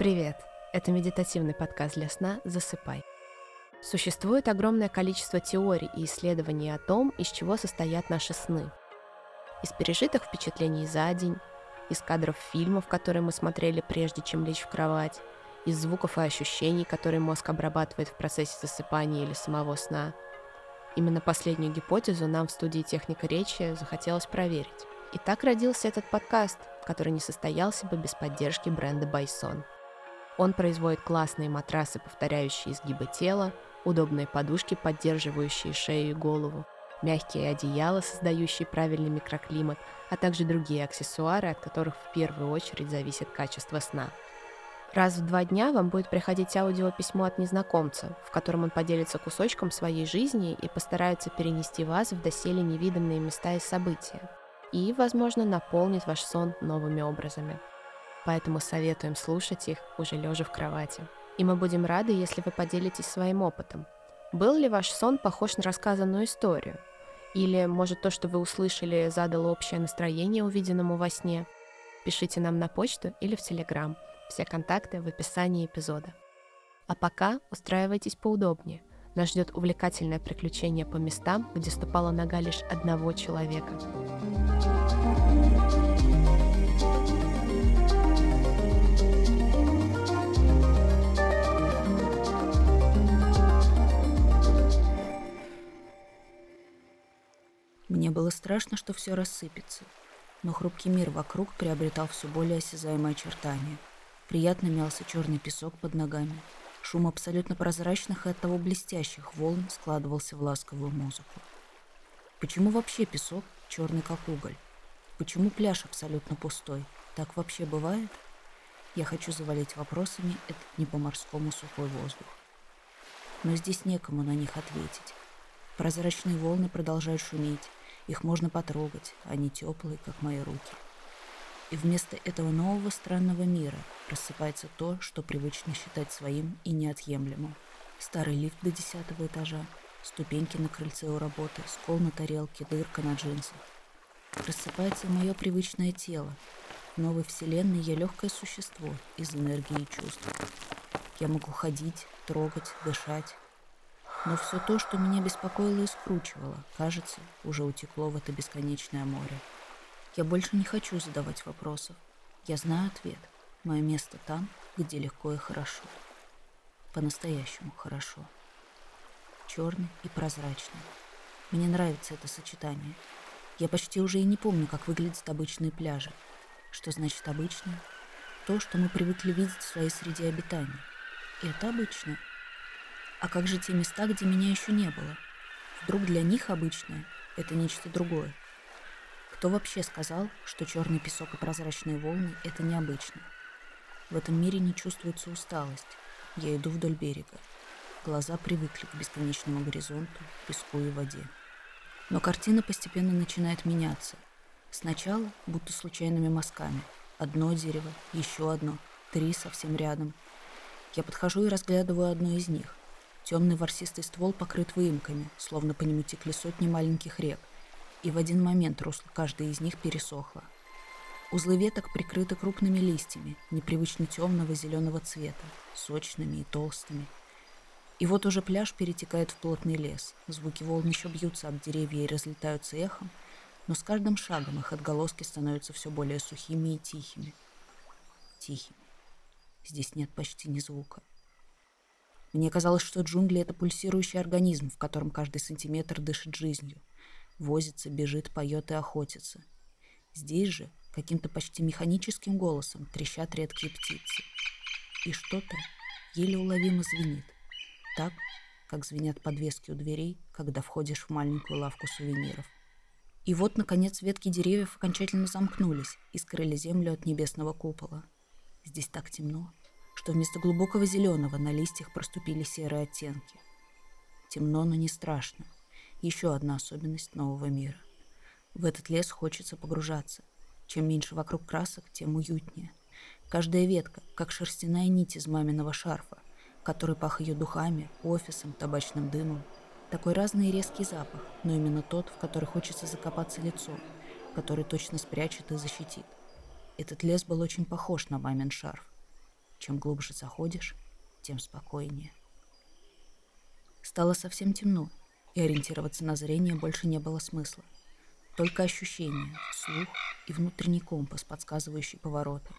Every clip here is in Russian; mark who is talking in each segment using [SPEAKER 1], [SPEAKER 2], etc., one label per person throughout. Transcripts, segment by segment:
[SPEAKER 1] Привет! Это медитативный подкаст для сна «Засыпай». Существует огромное количество теорий и исследований о том, из чего состоят наши сны. Из пережитых впечатлений за день, из кадров фильмов, которые мы смотрели прежде, чем лечь в кровать, из звуков и ощущений, которые мозг обрабатывает в процессе засыпания или самого сна. Именно последнюю гипотезу нам в студии «Техника речи» захотелось проверить. И так родился этот подкаст, который не состоялся бы без поддержки бренда Байсон – он производит классные матрасы, повторяющие изгибы тела, удобные подушки, поддерживающие шею и голову, мягкие одеяла, создающие правильный микроклимат, а также другие аксессуары, от которых в первую очередь зависит качество сна. Раз в два дня вам будет приходить аудиописьмо от незнакомца, в котором он поделится кусочком своей жизни и постарается перенести вас в доселе невиданные места и события. И, возможно, наполнит ваш сон новыми образами поэтому советуем слушать их уже лежа в кровати. И мы будем рады, если вы поделитесь своим опытом. Был ли ваш сон похож на рассказанную историю? Или, может, то, что вы услышали, задало общее настроение увиденному во сне? Пишите нам на почту или в Телеграм. Все контакты в описании эпизода. А пока устраивайтесь поудобнее. Нас ждет увлекательное приключение по местам, где ступала нога лишь одного человека.
[SPEAKER 2] Мне было страшно, что все рассыпется. Но хрупкий мир вокруг приобретал все более осязаемые очертания. Приятно мялся черный песок под ногами. Шум абсолютно прозрачных и оттого блестящих волн складывался в ласковую музыку. Почему вообще песок черный как уголь? Почему пляж абсолютно пустой? Так вообще бывает? Я хочу завалить вопросами этот не по-морскому сухой воздух. Но здесь некому на них ответить. Прозрачные волны продолжают шуметь, их можно потрогать, они теплые, как мои руки. И вместо этого нового странного мира рассыпается то, что привычно считать своим и неотъемлемым. Старый лифт до десятого этажа, ступеньки на крыльце у работы, скол на тарелке, дырка на джинсах. Рассыпается мое привычное тело. В новой вселенной я легкое существо из энергии и чувств. Я могу ходить, трогать, дышать, но все то, что меня беспокоило и скручивало, кажется, уже утекло в это бесконечное море. Я больше не хочу задавать вопросов. Я знаю ответ. Мое место там, где легко и хорошо. По-настоящему хорошо. Черный и прозрачный. Мне нравится это сочетание. Я почти уже и не помню, как выглядят обычные пляжи. Что значит обычные? То, что мы привыкли видеть в своей среде обитания. И это обычное – а как же те места, где меня еще не было? Вдруг для них обычное – это нечто другое? Кто вообще сказал, что черный песок и прозрачные волны – это необычно? В этом мире не чувствуется усталость. Я иду вдоль берега. Глаза привыкли к бесконечному горизонту, песку и воде. Но картина постепенно начинает меняться. Сначала будто случайными мазками. Одно дерево, еще одно, три совсем рядом. Я подхожу и разглядываю одно из них. Темный ворсистый ствол покрыт выемками, словно по нему текли сотни маленьких рек, и в один момент русло каждой из них пересохло. Узлы веток прикрыты крупными листьями, непривычно темного зеленого цвета, сочными и толстыми. И вот уже пляж перетекает в плотный лес. Звуки волн еще бьются об деревья и разлетаются эхом, но с каждым шагом их отголоски становятся все более сухими и тихими. Тихими. Здесь нет почти ни звука. Мне казалось, что джунгли — это пульсирующий организм, в котором каждый сантиметр дышит жизнью. Возится, бежит, поет и охотится. Здесь же каким-то почти механическим голосом трещат редкие птицы. И что-то еле уловимо звенит. Так, как звенят подвески у дверей, когда входишь в маленькую лавку сувениров. И вот, наконец, ветки деревьев окончательно замкнулись и скрыли землю от небесного купола. Здесь так темно, что вместо глубокого зеленого на листьях проступили серые оттенки. Темно, но не страшно. Еще одна особенность нового мира. В этот лес хочется погружаться. Чем меньше вокруг красок, тем уютнее. Каждая ветка, как шерстяная нить из маминого шарфа, который пах ее духами, офисом, табачным дымом. Такой разный и резкий запах, но именно тот, в который хочется закопаться лицо, который точно спрячет и защитит. Этот лес был очень похож на мамин шарф. Чем глубже заходишь, тем спокойнее. Стало совсем темно, и ориентироваться на зрение больше не было смысла. Только ощущение, слух и внутренний компас, подсказывающий повороты.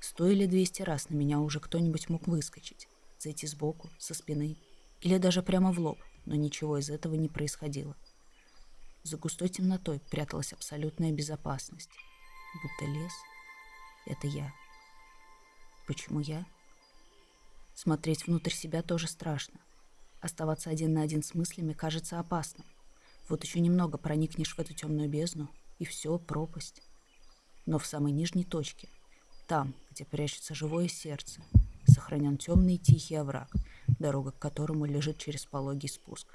[SPEAKER 2] Сто или двести раз на меня уже кто-нибудь мог выскочить, зайти сбоку, со спины или даже прямо в лоб, но ничего из этого не происходило. За густой темнотой пряталась абсолютная безопасность. Будто лес — это я. Почему я? Смотреть внутрь себя тоже страшно. Оставаться один на один с мыслями кажется опасным. Вот еще немного проникнешь в эту темную бездну, и все, пропасть. Но в самой нижней точке, там, где прячется живое сердце, сохранен темный и тихий овраг, дорога к которому лежит через пологий спуск.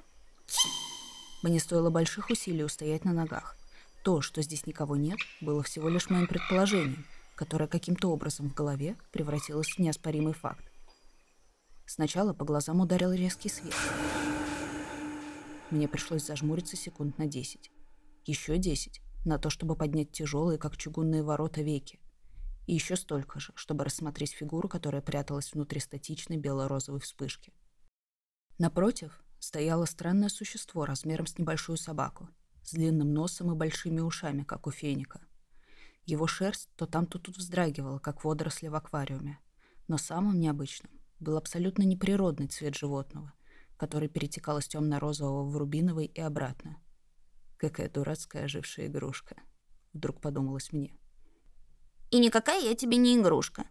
[SPEAKER 2] Мне стоило больших усилий устоять на ногах. То, что здесь никого нет, было всего лишь моим предположением, которое каким-то образом в голове превратилось в неоспоримый факт. Сначала по глазам ударил резкий свет. Мне пришлось зажмуриться секунд на десять. Еще десять на то, чтобы поднять тяжелые, как чугунные ворота, веки. И еще столько же, чтобы рассмотреть фигуру, которая пряталась внутри статичной бело-розовой вспышки. Напротив стояло странное существо размером с небольшую собаку, с длинным носом и большими ушами, как у феника. Его шерсть то там, то тут вздрагивала, как водоросли в аквариуме. Но самым необычным был абсолютно неприродный цвет животного, который перетекал из темно-розового в рубиновый и обратно. Какая дурацкая ожившая игрушка, вдруг подумалось мне.
[SPEAKER 3] И никакая я тебе не игрушка.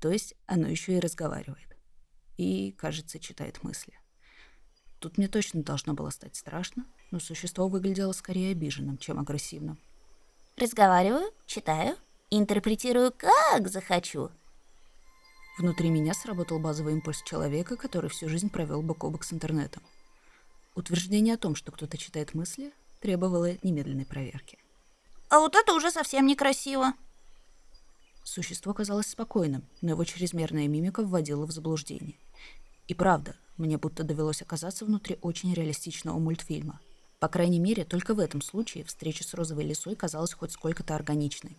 [SPEAKER 2] То есть оно еще и разговаривает. И, кажется, читает мысли. Тут мне точно должно было стать страшно, но существо выглядело скорее обиженным, чем агрессивным.
[SPEAKER 3] Разговариваю, читаю, интерпретирую как захочу —
[SPEAKER 2] Внутри меня сработал базовый импульс человека, который всю жизнь провел бок о бок с интернетом. Утверждение о том, что кто-то читает мысли, требовало немедленной проверки.
[SPEAKER 3] «А вот это уже совсем некрасиво!»
[SPEAKER 2] Существо казалось спокойным, но его чрезмерная мимика вводила в заблуждение. И правда, мне будто довелось оказаться внутри очень реалистичного мультфильма. По крайней мере, только в этом случае встреча с розовой лисой казалась хоть сколько-то органичной.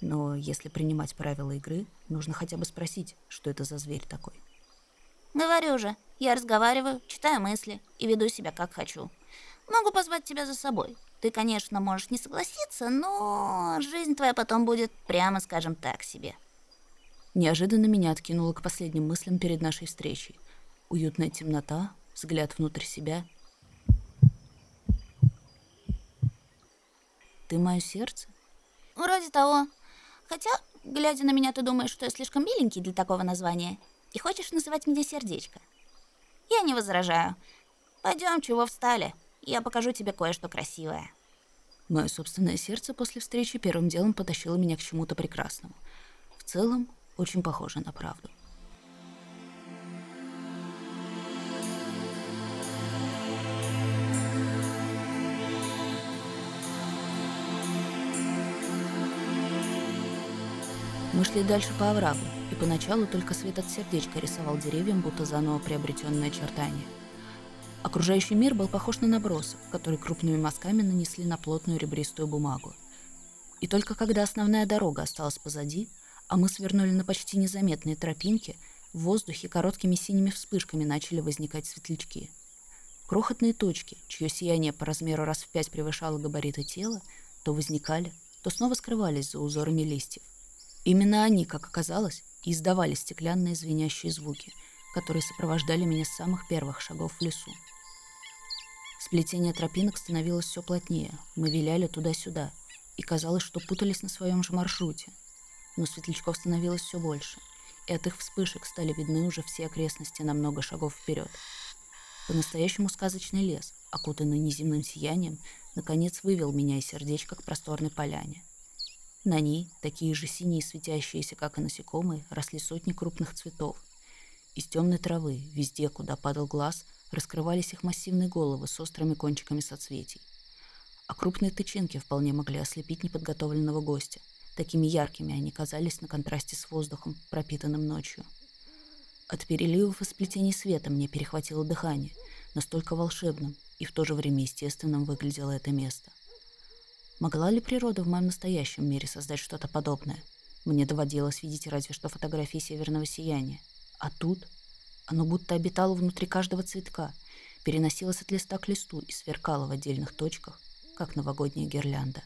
[SPEAKER 2] Но если принимать правила игры, нужно хотя бы спросить, что это за зверь такой.
[SPEAKER 3] Говорю же, я разговариваю, читаю мысли и веду себя как хочу. Могу позвать тебя за собой. Ты, конечно, можешь не согласиться, но жизнь твоя потом будет, прямо скажем так, себе.
[SPEAKER 2] Неожиданно меня откинуло к последним мыслям перед нашей встречей. Уютная темнота, взгляд внутрь себя. Ты мое сердце?
[SPEAKER 3] Вроде того. Хотя, глядя на меня, ты думаешь, что я слишком миленький для такого названия и хочешь называть меня сердечко. Я не возражаю. Пойдем, чего встали. Я покажу тебе кое-что красивое.
[SPEAKER 2] Мое собственное сердце после встречи первым делом потащило меня к чему-то прекрасному. В целом, очень похоже на правду. Шли дальше по оврагу, и поначалу только свет от сердечка рисовал деревьям, будто заново приобретенное очертание. Окружающий мир был похож на набросок, который крупными мазками нанесли на плотную ребристую бумагу. И только когда основная дорога осталась позади, а мы свернули на почти незаметные тропинки, в воздухе короткими синими вспышками начали возникать светлячки. Крохотные точки, чье сияние по размеру раз в пять превышало габариты тела, то возникали, то снова скрывались за узорами листьев. Именно они, как оказалось, издавали стеклянные звенящие звуки, которые сопровождали меня с самых первых шагов в лесу. Сплетение тропинок становилось все плотнее, мы виляли туда-сюда, и казалось, что путались на своем же маршруте. Но светлячков становилось все больше, и от их вспышек стали видны уже все окрестности на много шагов вперед. По-настоящему сказочный лес, окутанный неземным сиянием, наконец вывел меня из сердечка к просторной поляне – на ней, такие же синие светящиеся, как и насекомые, росли сотни крупных цветов. Из темной травы, везде, куда падал глаз, раскрывались их массивные головы с острыми кончиками соцветий. А крупные тычинки вполне могли ослепить неподготовленного гостя. Такими яркими они казались на контрасте с воздухом, пропитанным ночью. От переливов и сплетений света мне перехватило дыхание. Настолько волшебным и в то же время естественным выглядело это место. Могла ли природа в моем настоящем мире создать что-то подобное? Мне доводилось видеть разве что фотографии северного сияния. А тут оно будто обитало внутри каждого цветка, переносилось от листа к листу и сверкало в отдельных точках, как новогодняя гирлянда.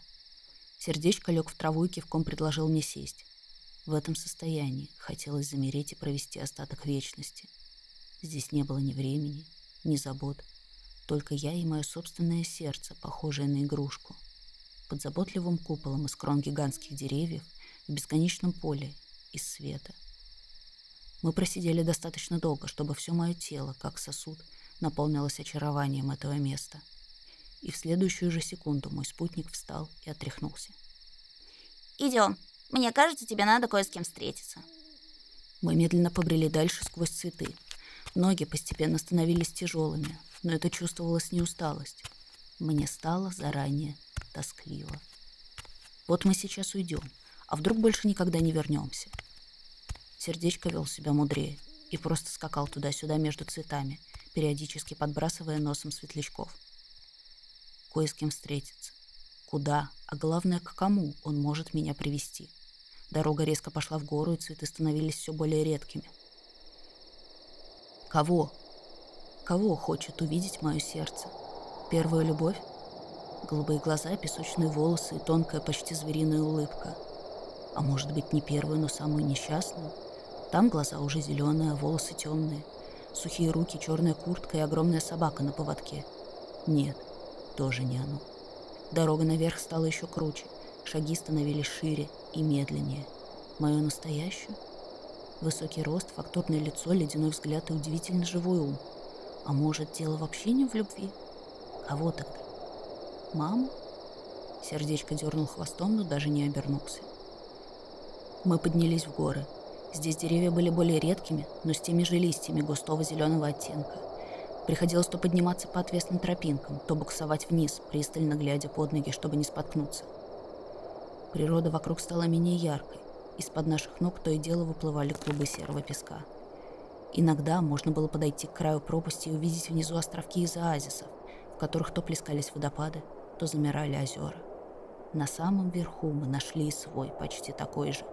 [SPEAKER 2] Сердечко лег в траву и кивком предложил мне сесть. В этом состоянии хотелось замереть и провести остаток вечности. Здесь не было ни времени, ни забот, только я и мое собственное сердце, похожее на игрушку. Под заботливым куполом из крон гигантских деревьев в бесконечном поле из света. Мы просидели достаточно долго, чтобы все мое тело, как сосуд, наполнилось очарованием этого места. И в следующую же секунду мой спутник встал и отряхнулся.
[SPEAKER 3] «Идем. Мне кажется, тебе надо кое с кем встретиться».
[SPEAKER 2] Мы медленно побрели дальше сквозь цветы. Ноги постепенно становились тяжелыми, но это чувствовалось не усталость. Мне стало заранее тоскливо. Вот мы сейчас уйдем, а вдруг больше никогда не вернемся. Сердечко вел себя мудрее и просто скакал туда-сюда между цветами, периодически подбрасывая носом светлячков. Кое с кем встретиться. Куда, а главное, к кому он может меня привести. Дорога резко пошла в гору, и цветы становились все более редкими. Кого? Кого хочет увидеть мое сердце? Первую любовь? Голубые глаза, песочные волосы и тонкая, почти звериная улыбка. А может быть, не первую, но самую несчастную? Там глаза уже зеленые, а волосы темные. Сухие руки, черная куртка и огромная собака на поводке. Нет, тоже не оно. Дорога наверх стала еще круче. Шаги становились шире и медленнее. Мое настоящее? Высокий рост, фактурное лицо, ледяной взгляд и удивительно живой ум. А может, дело вообще не в любви? Кого тогда? Маму? Сердечко дернул хвостом, но даже не обернулся. Мы поднялись в горы. Здесь деревья были более редкими, но с теми же листьями густого зеленого оттенка. Приходилось то подниматься по отвесным тропинкам, то буксовать вниз, пристально глядя под ноги, чтобы не споткнуться. Природа вокруг стала менее яркой. Из-под наших ног то и дело выплывали клубы серого песка. Иногда можно было подойти к краю пропасти и увидеть внизу островки из оазисов, в которых то плескались водопады, то замирали озера. На самом верху мы нашли свой, почти такой же.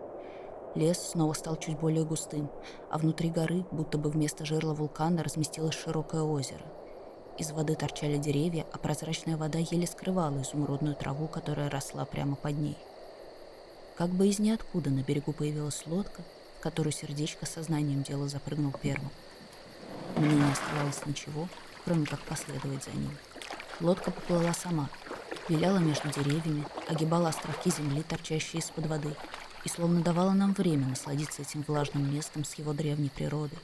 [SPEAKER 2] Лес снова стал чуть более густым, а внутри горы, будто бы вместо жерла вулкана, разместилось широкое озеро. Из воды торчали деревья, а прозрачная вода еле скрывала изумрудную траву, которая росла прямо под ней. Как бы из ниоткуда на берегу появилась лодка, которую сердечко сознанием дела запрыгнул первым. Мне не оставалось ничего, кроме как последовать за ним. Лодка поплыла сама, виляла между деревьями, огибала островки земли, торчащие из-под воды, и словно давала нам время насладиться этим влажным местом с его древней природой.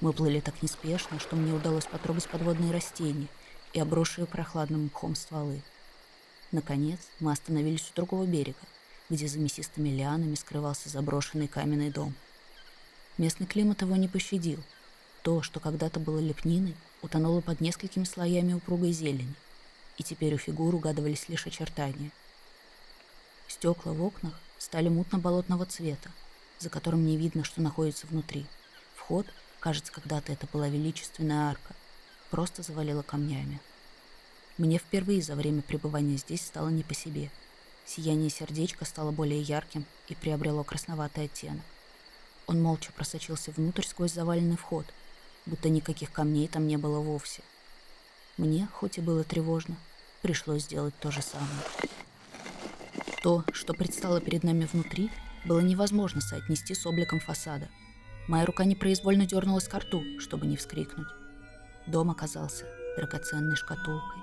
[SPEAKER 2] Мы плыли так неспешно, что мне удалось потрогать подводные растения и обросшие прохладным мхом стволы. Наконец, мы остановились у другого берега, где за мясистыми лианами скрывался заброшенный каменный дом. Местный климат его не пощадил. То, что когда-то было лепниной, утонуло под несколькими слоями упругой зелени, и теперь у фигур угадывались лишь очертания. Стекла в окнах стали мутно-болотного цвета, за которым не видно, что находится внутри. Вход, кажется, когда-то это была величественная арка, просто завалила камнями. Мне впервые за время пребывания здесь стало не по себе – Сияние сердечка стало более ярким и приобрело красноватый оттенок. Он молча просочился внутрь сквозь заваленный вход, будто никаких камней там не было вовсе. Мне, хоть и было тревожно, пришлось сделать то же самое. То, что предстало перед нами внутри, было невозможно соотнести с обликом фасада. Моя рука непроизвольно дернулась к рту, чтобы не вскрикнуть. Дом оказался драгоценной шкатулкой.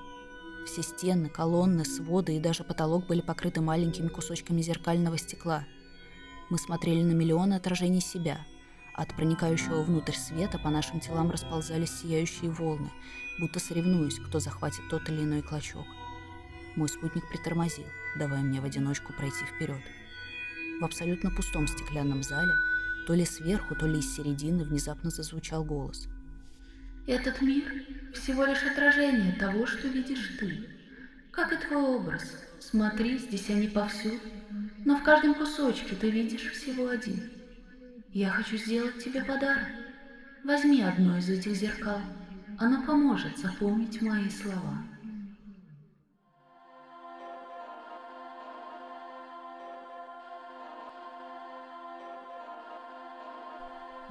[SPEAKER 2] Все стены, колонны, своды и даже потолок были покрыты маленькими кусочками зеркального стекла. Мы смотрели на миллионы отражений себя. От проникающего внутрь света по нашим телам расползались сияющие волны, будто соревнуясь, кто захватит тот или иной клочок. Мой спутник притормозил, давая мне в одиночку пройти вперед. В абсолютно пустом стеклянном зале, то ли сверху, то ли из середины, внезапно зазвучал голос.
[SPEAKER 4] Этот мир всего лишь отражение того, что видишь ты. Как и твой образ. Смотри, здесь они повсюду, но в каждом кусочке ты видишь всего один. Я хочу сделать тебе подарок. Возьми одно из этих зеркал. Оно поможет запомнить мои слова.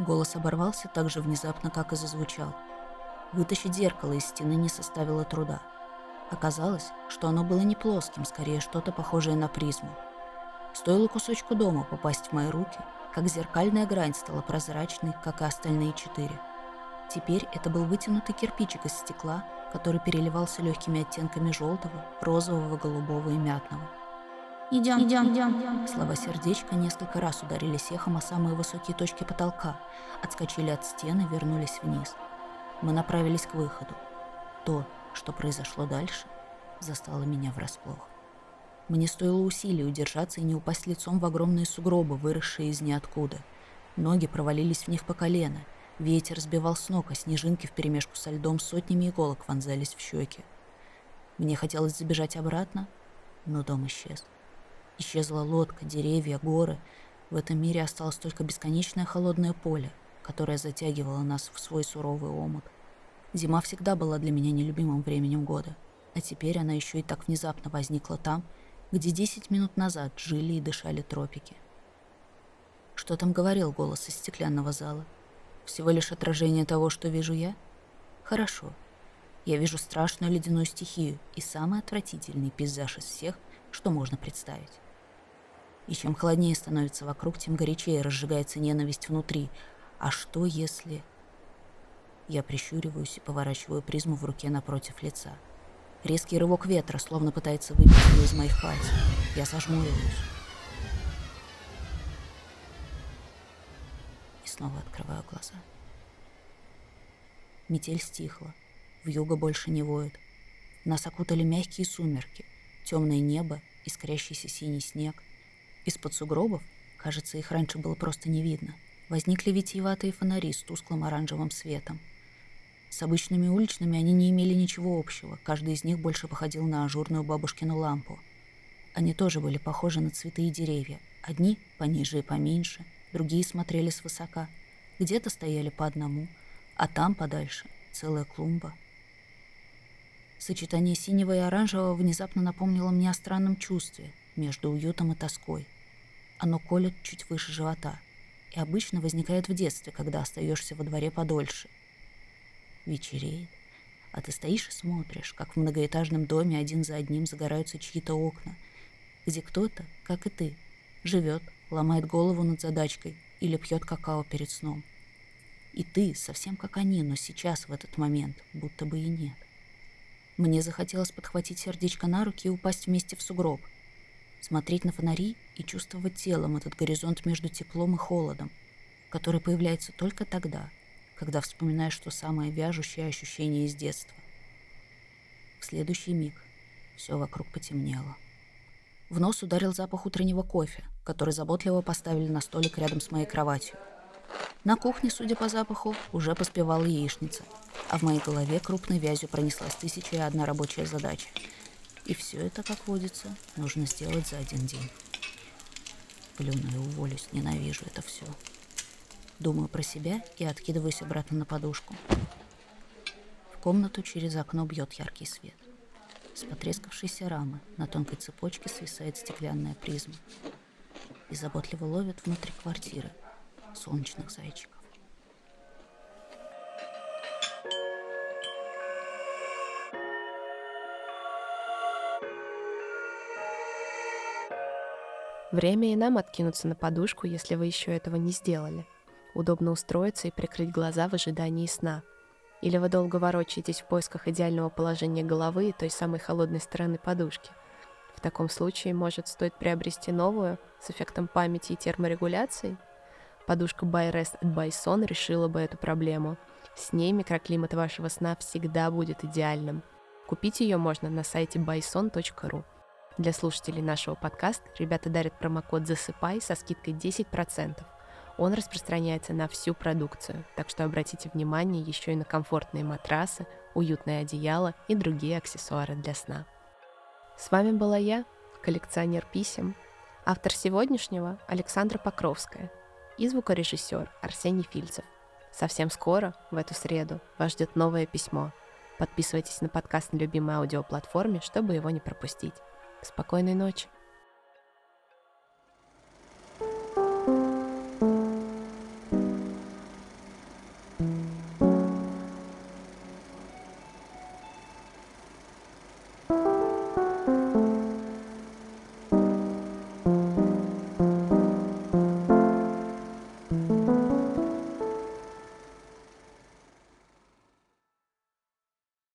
[SPEAKER 2] Голос оборвался так же внезапно, как и зазвучал. Вытащить зеркало из стены не составило труда. Оказалось, что оно было не плоским, скорее что-то похожее на призму. Стоило кусочку дома попасть в мои руки, как зеркальная грань стала прозрачной, как и остальные четыре. Теперь это был вытянутый кирпичик из стекла, который переливался легкими оттенками желтого, розового, голубого и мятного.
[SPEAKER 3] Идем, идем, идем.
[SPEAKER 2] Слова сердечка несколько раз ударились эхом о самые высокие точки потолка, отскочили от стены, вернулись вниз. Мы направились к выходу. То, что произошло дальше, застало меня врасплох. Мне стоило усилий удержаться и не упасть лицом в огромные сугробы, выросшие из ниоткуда. Ноги провалились в них по колено. Ветер сбивал с ног, а снежинки вперемешку со льдом сотнями иголок вонзались в щеки. Мне хотелось забежать обратно, но дом исчез. Исчезла лодка, деревья, горы. В этом мире осталось только бесконечное холодное поле, которое затягивало нас в свой суровый омут. Зима всегда была для меня нелюбимым временем года, а теперь она еще и так внезапно возникла там, где 10 минут назад жили и дышали тропики. Что там говорил голос из стеклянного зала? Всего лишь отражение того, что вижу я? Хорошо. Я вижу страшную ледяную стихию и самый отвратительный пейзаж из всех, что можно представить. И чем холоднее становится вокруг, тем горячее разжигается ненависть внутри. А что если... Я прищуриваюсь и поворачиваю призму в руке напротив лица. Резкий рывок ветра, словно пытается выбить ее из моих пальцев. Я зажмуриваюсь. И снова открываю глаза. Метель стихла. В юго больше не воет. Нас окутали мягкие сумерки, темное небо, искрящийся синий снег. Из-под сугробов, кажется, их раньше было просто не видно, возникли витиеватые фонари с тусклым оранжевым светом — с обычными уличными они не имели ничего общего, каждый из них больше походил на ажурную бабушкину лампу. Они тоже были похожи на цветы и деревья. Одни пониже и поменьше, другие смотрели свысока. Где-то стояли по одному, а там подальше целая клумба. Сочетание синего и оранжевого внезапно напомнило мне о странном чувстве между уютом и тоской. Оно колет чуть выше живота и обычно возникает в детстве, когда остаешься во дворе подольше – вечереет, а ты стоишь и смотришь, как в многоэтажном доме один за одним загораются чьи-то окна, где кто-то, как и ты, живет, ломает голову над задачкой или пьет какао перед сном. И ты совсем как они, но сейчас, в этот момент, будто бы и нет. Мне захотелось подхватить сердечко на руки и упасть вместе в сугроб, смотреть на фонари и чувствовать телом этот горизонт между теплом и холодом, который появляется только тогда, когда вспоминаешь то самое вяжущее ощущение из детства. В следующий миг все вокруг потемнело. В нос ударил запах утреннего кофе, который заботливо поставили на столик рядом с моей кроватью. На кухне, судя по запаху, уже поспевала яичница, а в моей голове крупной вязью пронеслась тысяча и одна рабочая задача. И все это, как водится, нужно сделать за один день. Плюну и уволюсь, ненавижу это все. Думаю про себя и откидываюсь обратно на подушку. В комнату через окно бьет яркий свет. С потрескавшейся рамы на тонкой цепочке свисает стеклянная призма и заботливо ловит внутри квартиры солнечных зайчиков.
[SPEAKER 1] Время и нам откинуться на подушку, если вы еще этого не сделали удобно устроиться и прикрыть глаза в ожидании сна. Или вы долго ворочаетесь в поисках идеального положения головы и той самой холодной стороны подушки. В таком случае, может, стоит приобрести новую с эффектом памяти и терморегуляцией? Подушка ByRest от Bison решила бы эту проблему. С ней микроклимат вашего сна всегда будет идеальным. Купить ее можно на сайте bison.ru. Для слушателей нашего подкаста ребята дарят промокод «Засыпай» со скидкой 10%. Он распространяется на всю продукцию, так что обратите внимание еще и на комфортные матрасы, уютное одеяло и другие аксессуары для сна. С вами была я, коллекционер писем, автор сегодняшнего Александра Покровская и звукорежиссер Арсений Фильцев. Совсем скоро, в эту среду, вас ждет новое письмо. Подписывайтесь на подкаст на любимой аудиоплатформе, чтобы его не пропустить. Спокойной ночи!